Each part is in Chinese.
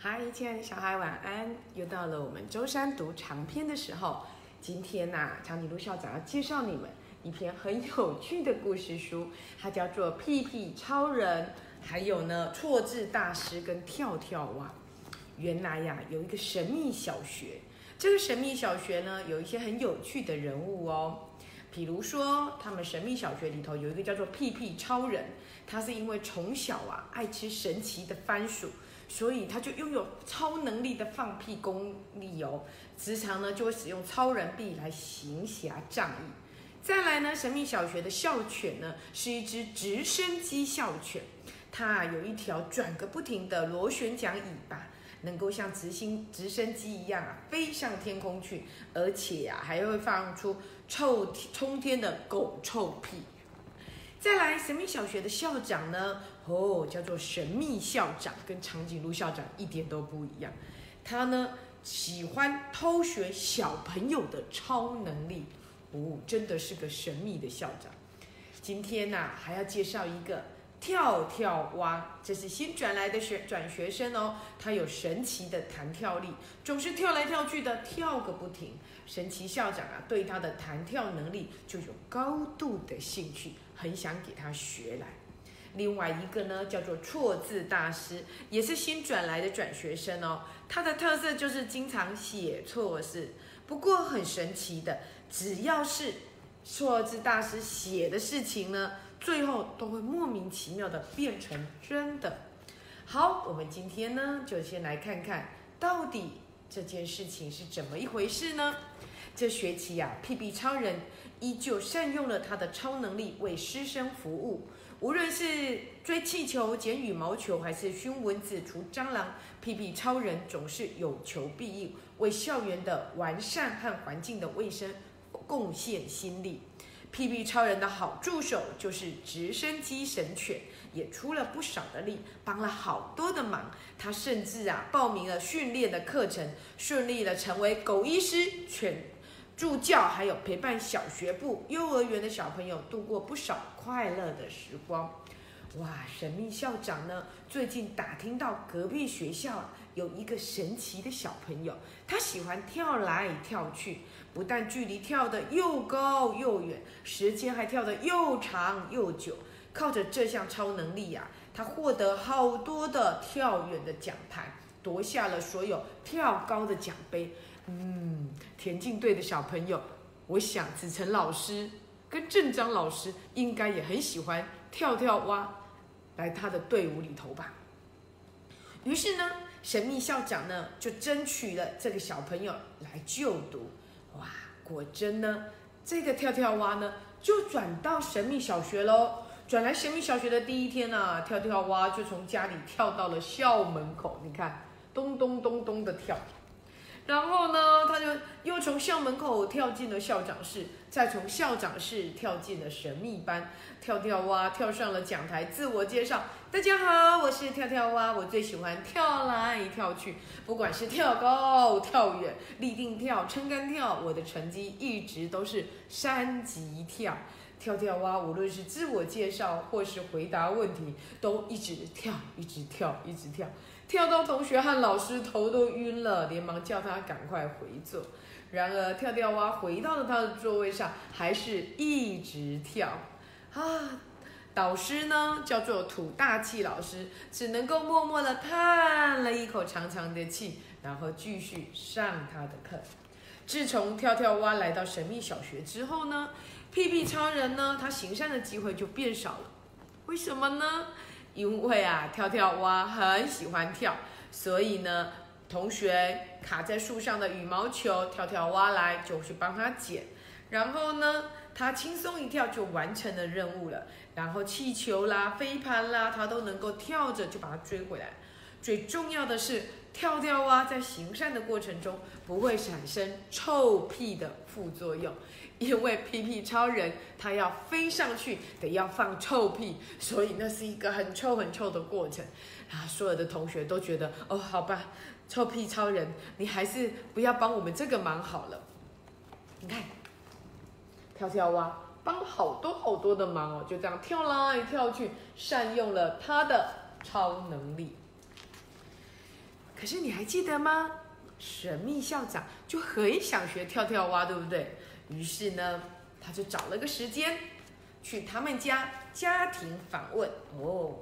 嗨，亲爱的小孩，晚安！又到了我们周三读长篇的时候。今天呐、长颈鹿校长要介绍你们一篇很有趣的故事书，它叫做《屁屁超人》，还有呢，错字大师跟跳跳蛙。原来呀，有一个神秘小学，这个神秘小学呢，有一些很有趣的人物哦。比如说，他们神秘小学里头有一个叫做屁屁超人，他是因为从小啊爱吃神奇的番薯，所以他就拥有超能力的放屁功力哦。时常呢就会使用超人臂来行侠仗义。再来呢，神秘小学的校犬呢是一只直升机校犬，它啊有一条转个不停的螺旋桨尾巴，能够像直升直升机一样啊飞上天空去，而且呀、还会放出臭冲天的狗臭屁。再来，神秘小学的校长呢，哦，叫做神秘校长，跟长颈鹿校长一点都不一样。他呢喜欢偷学小朋友的超能力，哦，真的是个神秘的校长。今天呐、还要介绍一个跳跳蛙，这是新转来的学转学生哦，他有神奇的弹跳力，总是跳来跳去的，跳个不停。神奇校长啊，对他的弹跳能力就有高度的兴趣，很想给他学来。另外一个呢，叫做错字大师，也是新转来的转学生哦。他的特色就是经常写错字，不过很神奇的，只要是错字大师写的事情呢，最后都会莫名其妙的变成真的。好，我们今天呢，就先来看看到底这件事情是怎么一回事呢？这学期呀、屁屁超人依旧善用了他的超能力为师生服务。无论是追气球、捡羽毛球，还是熏蚊子、除蟑螂，屁屁超人总是有求必应，为校园的完善和环境的卫生贡献心力。屁屁超人的好助手就是直升机神犬，也出了不少的力，帮了好多的忙。他甚至啊报名了训练的课程，顺利的成为狗医师、犬助教，还有陪伴小学部、幼儿园的小朋友度过不少快乐的时光。哇，神秘校长呢，最近打听到隔壁学校有一个神奇的小朋友，他喜欢跳来跳去，不但距离跳得又高又远，时间还跳得又长又久。靠着这项超能力呀、他获得好多的跳远的奖牌，夺下了所有跳高的奖杯。嗯，田径队的小朋友，我想子晨老师跟郑章老师应该也很喜欢跳跳蛙来他的队伍里头吧。于是呢，神秘校长呢就争取了这个小朋友来就读。哇，果真呢，这个跳跳蛙呢就转到神秘小学喽。转来神秘小学的第一天啊，跳跳蛙就从家里跳到了校门口，你看，咚咚咚咚的跳。然后呢，他就又从校门口跳进了校长室，再从校长室跳进了神秘班。跳跳蛙跳上了讲台，自我介绍：“大家好，我是跳跳蛙，我最喜欢跳来跳去，不管是跳高、跳远、立定跳、撑杆跳，我的成绩一直都是三级跳。”跳跳蛙无论是自我介绍或是回答问题，都一直跳，一直跳，一直跳。跳到同学和老师头都晕了，连忙叫他赶快回座。然而，跳跳蛙回到了他的座位上，还是一直跳。啊，导师呢叫做土大气老师，只能够默默的叹了一口长长的气，然后继续上他的课。自从跳跳蛙来到神秘小学之后呢，屁屁超人呢，他行善的机会就变少了。为什么呢？因为啊，跳跳蛙很喜欢跳，所以呢，同学卡在树上的羽毛球，跳跳蛙来就去帮他捡，然后呢，他轻松一跳就完成了任务了。然后气球啦、飞盘啦，他都能够跳着就把它追回来。最重要的是，跳跳蛙在行善的过程中不会产生臭屁的副作用。因为屁屁超人他要飞上去，得要放臭屁，所以那是一个很臭很臭的过程。啊，所有的同学都觉得，哦，好吧，臭屁超人，你还是不要帮我们这个忙好了。你看，跳跳蛙帮好多好多的忙哦，就这样跳来跳去，善用了他的超能力。可是你还记得吗？神秘校长就很想学跳跳蛙，对不对？于是呢，他就找了个时间去他们家家庭访问。哦，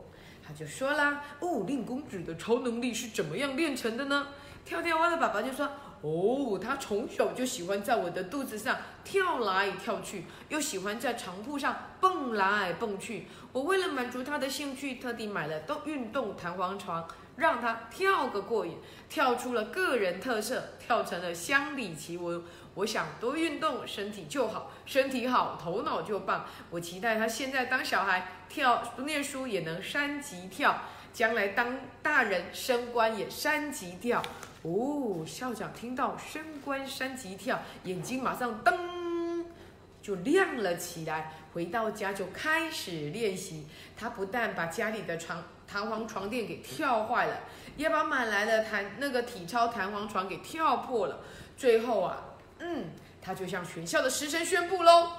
他就说啦：“哦，令公主的超能力是怎么样练成的呢？”跳跳蛙的爸爸就说：“哦，他从小就喜欢在我的肚子上跳来跳去，又喜欢在床铺上蹦来蹦去。我为了满足他的兴趣，特地买了动运动弹簧床。”让他跳个过瘾，跳出了个人特色，跳成了乡里奇闻。我想多运动，身体就好，身体好，头脑就棒。我期待他现在当小孩跳不念书也能三级跳，将来当大人升官也三级跳。哦，校长听到升官三级跳，眼睛马上噔就亮了起来。回到家就开始练习。他不但把家里的床。弹簧床垫给跳坏了，也把买来的弹那个体操弹簧床给跳破了。最后啊，嗯，他就向学校的师生宣布喽：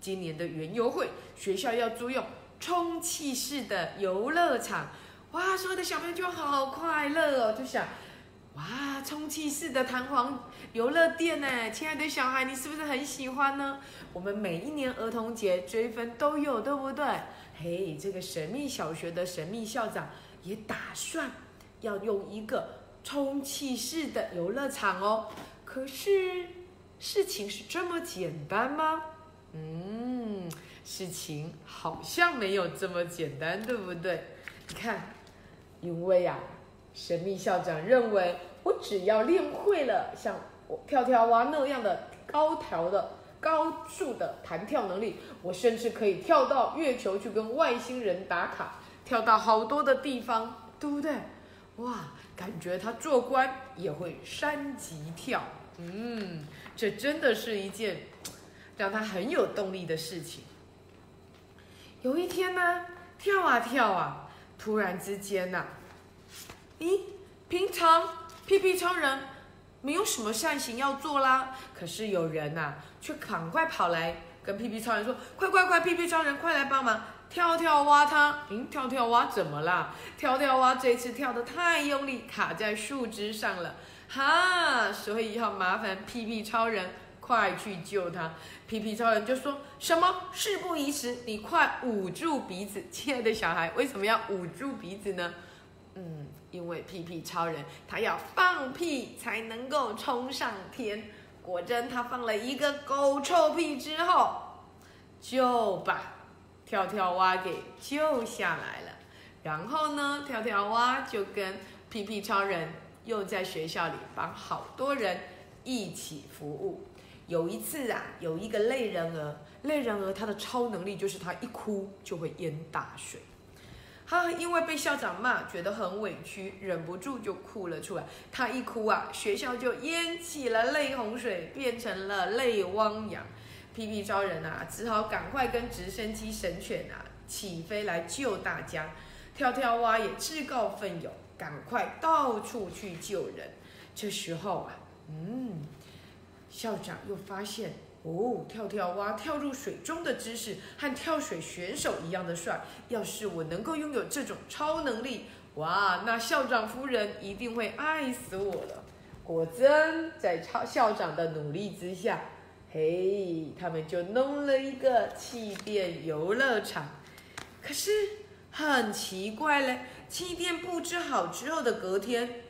今年的园游会，学校要租用充气式的游乐场。哇，所有的小朋友就好快乐哦，就想：哇，充气式的弹簧游乐店呢？亲爱的小孩，你是不是很喜欢呢？我们每一年儿童节追分都有，对不对？嘿，这个神秘小学的神秘校长也打算要用一个充气式的游乐场哦。可是事情是这么简单吗？嗯，事情好像没有这么简单，对不对？你看，因为呀，神秘校长认为，我只要练会了像我跳跳蛙那样的高挑的。高速的弹跳能力，我甚至可以跳到月球去跟外星人打卡，跳到好多的地方，对不对？哇，感觉他做官也会三级跳，嗯，这真的是一件让他很有动力的事情。有一天呢，跳啊跳啊，突然之间呐，咦，平常屁屁超人没有什么善行要做啦，可是有人呐。却赶快跑来跟屁屁超人说：“快快快，屁屁超人，快来帮忙！跳跳蛙他，嗯，跳跳蛙怎么啦？跳跳蛙这次跳得太用力，卡在树枝上了，哈！所以要麻烦屁屁超人快去救他。屁屁超人就说什么事不宜迟，你快捂住鼻子，亲爱的小孩，为什么要捂住鼻子呢？嗯，因为屁屁超人他要放屁才能够冲上天。”果真，他放了一个狗臭屁之后，就把跳跳蛙给救下来了。然后呢，跳跳蛙就跟屁屁超人又在学校里帮好多人一起服务。有一次啊，有一个类人儿，类人儿他的超能力就是他一哭就会淹大水。他因为被校长骂，觉得很委屈，忍不住就哭了出来。他一哭啊，学校就淹起了泪洪水，变成了泪汪洋。屁屁超人啊，只好赶快跟直升机神犬啊起飞来救大家。跳跳蛙也自告奋勇，赶快到处去救人。这时候啊，嗯，校长又发现。哦，跳跳蛙跳入水中的姿势和跳水选手一样的帅。要是我能够拥有这种超能力，哇，那校长夫人一定会爱死我了。果真，在超校长的努力之下，嘿，他们就弄了一个气垫游乐场。可是很奇怪嘞，气垫布置好之后的隔天，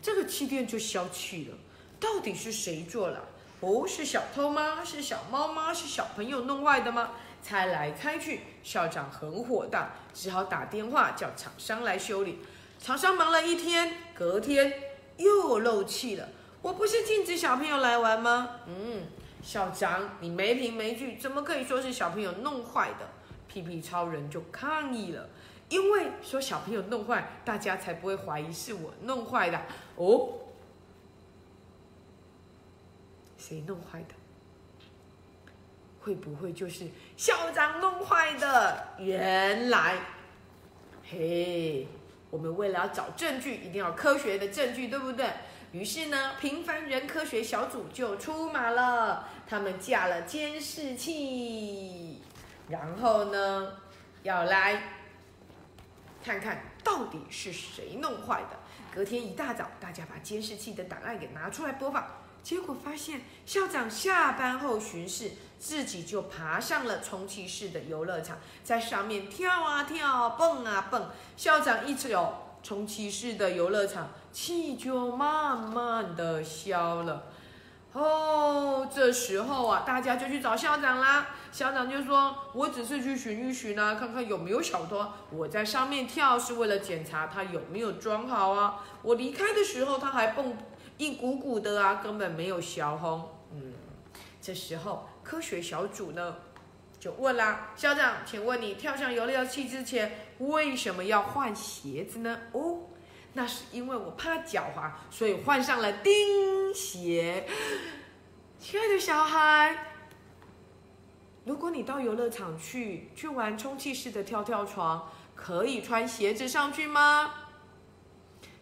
这个气垫就消气了。到底是谁做了？哦，是小偷吗？是小猫吗？是小朋友弄坏的吗？猜来猜去，校长很火大，只好打电话叫厂商来修理。厂商忙了一天，隔天又漏气了。我不是禁止小朋友来玩吗？嗯，校长，你没凭没据，怎么可以说是小朋友弄坏的？屁屁超人就抗议了，因为说小朋友弄坏，大家才不会怀疑是我弄坏的。哦。谁弄坏的？会不会就是校长弄坏的？原来，嘿，我们为了要找证据，一定要科学的证据，对不对？于是呢，平凡人科学小组就出马了，他们架了监视器，然后呢，要来看看到底是谁弄坏的。隔天一大早，大家把监视器的档案给拿出来播放，结果发现校长下班后巡视，自己就爬上了充气式的游乐场，在上面跳啊跳，蹦啊蹦。校长一走，充气式的游乐场气就慢慢的消了。哦，这时候啊，大家就去找校长啦。校长就说：“我只是去巡一巡啊，看看有没有小偷。我在上面跳是为了检查他有没有装好啊。我离开的时候他还蹦一鼓鼓的啊，根本没有小红。嗯，这时候科学小组呢就问啦：校长，请问你跳上游乐器之前为什么要换鞋子呢？哦。”那是因为我怕脚滑，所以换上了钉鞋。亲爱的小孩，如果你到游乐场去去玩充气式的跳跳床，可以穿鞋子上去吗？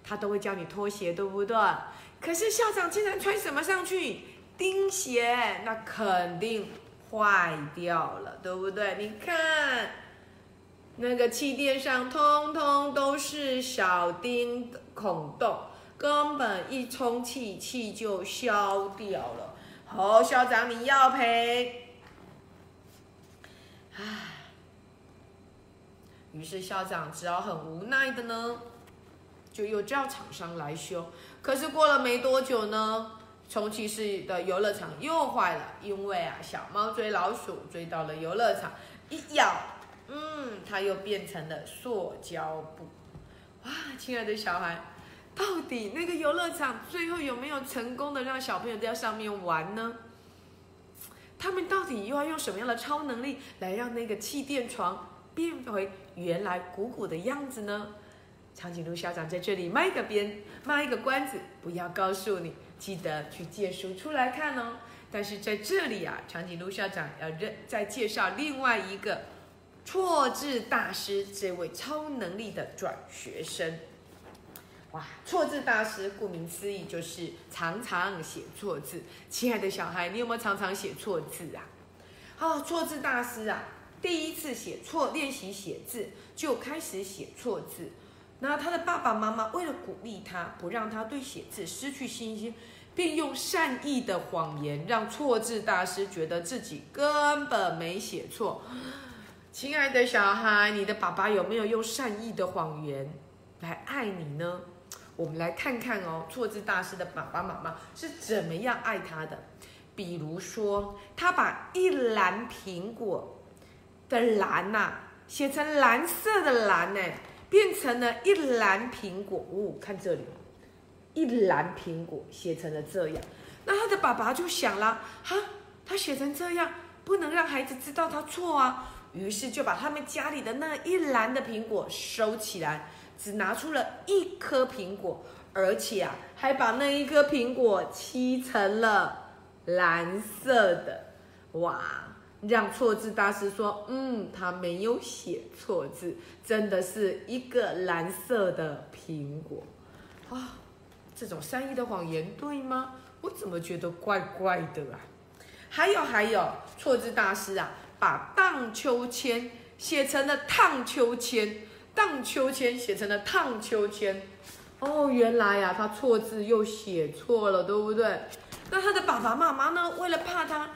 他都会叫你脱鞋，对不对？可是校长竟然穿什么上去？钉鞋，那肯定坏掉了，对不对？你看。那个气垫上通通都是小钉孔洞，根本一充气气就消掉了。好，校长你要赔。唉，于是校长只好很无奈的呢，就又叫厂商来修。可是过了没多久呢，充气式的游乐场又坏了，因为啊，小猫追老鼠追到了游乐场，一咬。嗯，它又变成了塑胶布。哇，亲爱的小孩，到底那个游乐场最后有没有成功的让小朋友在上面玩呢？他们到底又要用什么样的超能力来让那个气垫床变回原来鼓鼓的样子呢？长颈鹿校长在这里卖个边，卖一个关子，不要告诉你，记得去借书出来看哦。但是在这里啊，长颈鹿校长要认再介绍另外一个。错字大师这位超能力的转学生，哇！错字大师顾名思义就是常常写错字。亲爱的小孩，你有没有常常写错字啊？哦，错字大师啊，第一次写错练习写字就开始写错字。那他的爸爸妈妈为了鼓励他，不让他对写字失去信心，并用善意的谎言让错字大师觉得自己根本没写错。亲爱的小孩，你的爸爸有没有用善意的谎言来爱你呢？我们来看看哦，错字大师的爸爸妈妈是怎么样爱他的。比如说，他把一篮苹果的篮呐写成蓝色的蓝呢，变成了一篮苹果。哦，看这里，一篮苹果写成了这样。那他的爸爸就想了，哈，他写成这样，不能让孩子知道他错啊。于是就把他们家里的那一篮的苹果收起来，只拿出了一颗苹果，而且啊，还把那一颗苹果漆成了蓝色的。哇！让错字大师说：“嗯，他没有写错字，真的是一个蓝色的苹果。”啊，这种善意的谎言对吗？我怎么觉得怪怪的啊？还有还有，错字大师啊！把荡秋千写成了烫秋千，荡秋千写成了烫秋千。哦，原来呀，他错字又写错了，对不对？那他的爸爸妈妈呢？为了怕他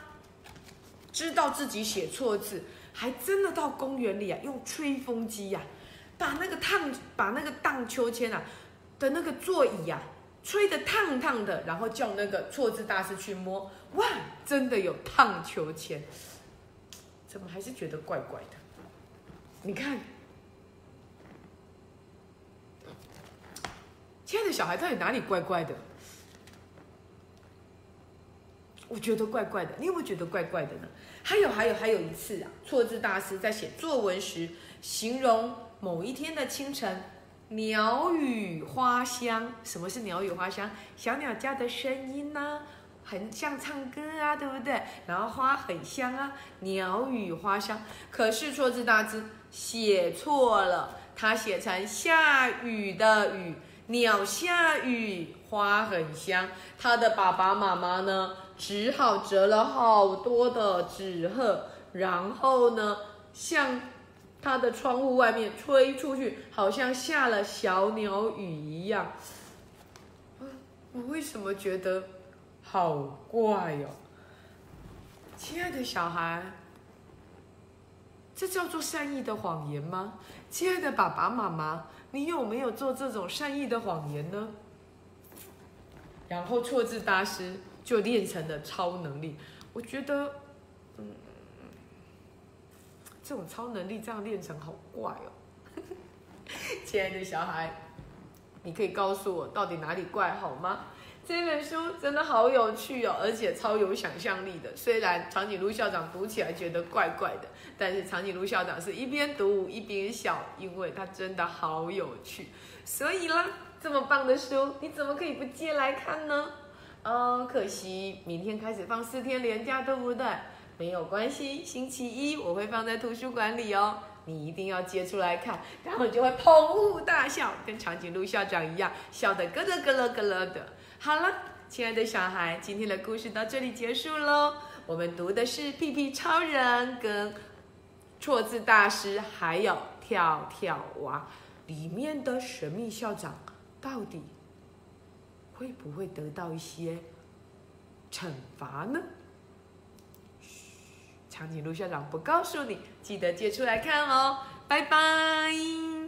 知道自己写错字，还真的到公园里啊，用吹风机呀，把那个烫，把那个荡秋千啊的那个座椅呀，吹得烫烫的，然后叫那个错字大师去摸，哇，真的有烫秋千。怎么还是觉得怪怪的？你看，亲爱的小孩到底哪里怪怪的？我觉得怪怪的，你有没有觉得怪怪的呢？还有，还有，还有一次啊，错字大师在写作文时，形容某一天的清晨，鸟语花香。什么是鸟语花香？小鸟叫的声音呢？很像唱歌啊，对不对？然后花很香啊，鸟语花香。可是错字大字写错了，他写成下雨的雨，鸟下雨，花很香。他的爸爸妈妈呢，只好折了好多的纸鹤，然后呢，向他的窗户外面吹出去，好像下了小鸟雨一样。我为什么觉得好怪哟？亲爱的小孩，这叫做善意的谎言吗？亲爱的爸爸妈妈，你有没有做这种善意的谎言呢？然后错字大师就练成了超能力。我觉得，嗯，这种超能力这样练成好怪哦。亲爱的小孩，你可以告诉我到底哪里怪好吗？这本书真的好有趣哦，而且超有想象力的。虽然长颈鹿校长读起来觉得怪怪的，但是长颈鹿校长是一边读一边笑，因为他真的好有趣。所以啦，这么棒的书，你怎么可以不借来看呢？嗯，可惜明天开始放四天连假，对不对？没有关系，星期一我会放在图书馆里哦。你一定要接出来看，然后你就会捧腹大笑，跟长颈鹿校长一样，笑得咯咯咯咯咯咯的。好了，亲爱的小孩，今天的故事到这里结束喽。我们读的是《屁屁超人》跟《错字大师》，还有《跳跳蛙》里面的神秘校长，到底会不会得到一些惩罚呢？嘘长颈鹿校长不告诉你，记得借出来看哦。拜拜。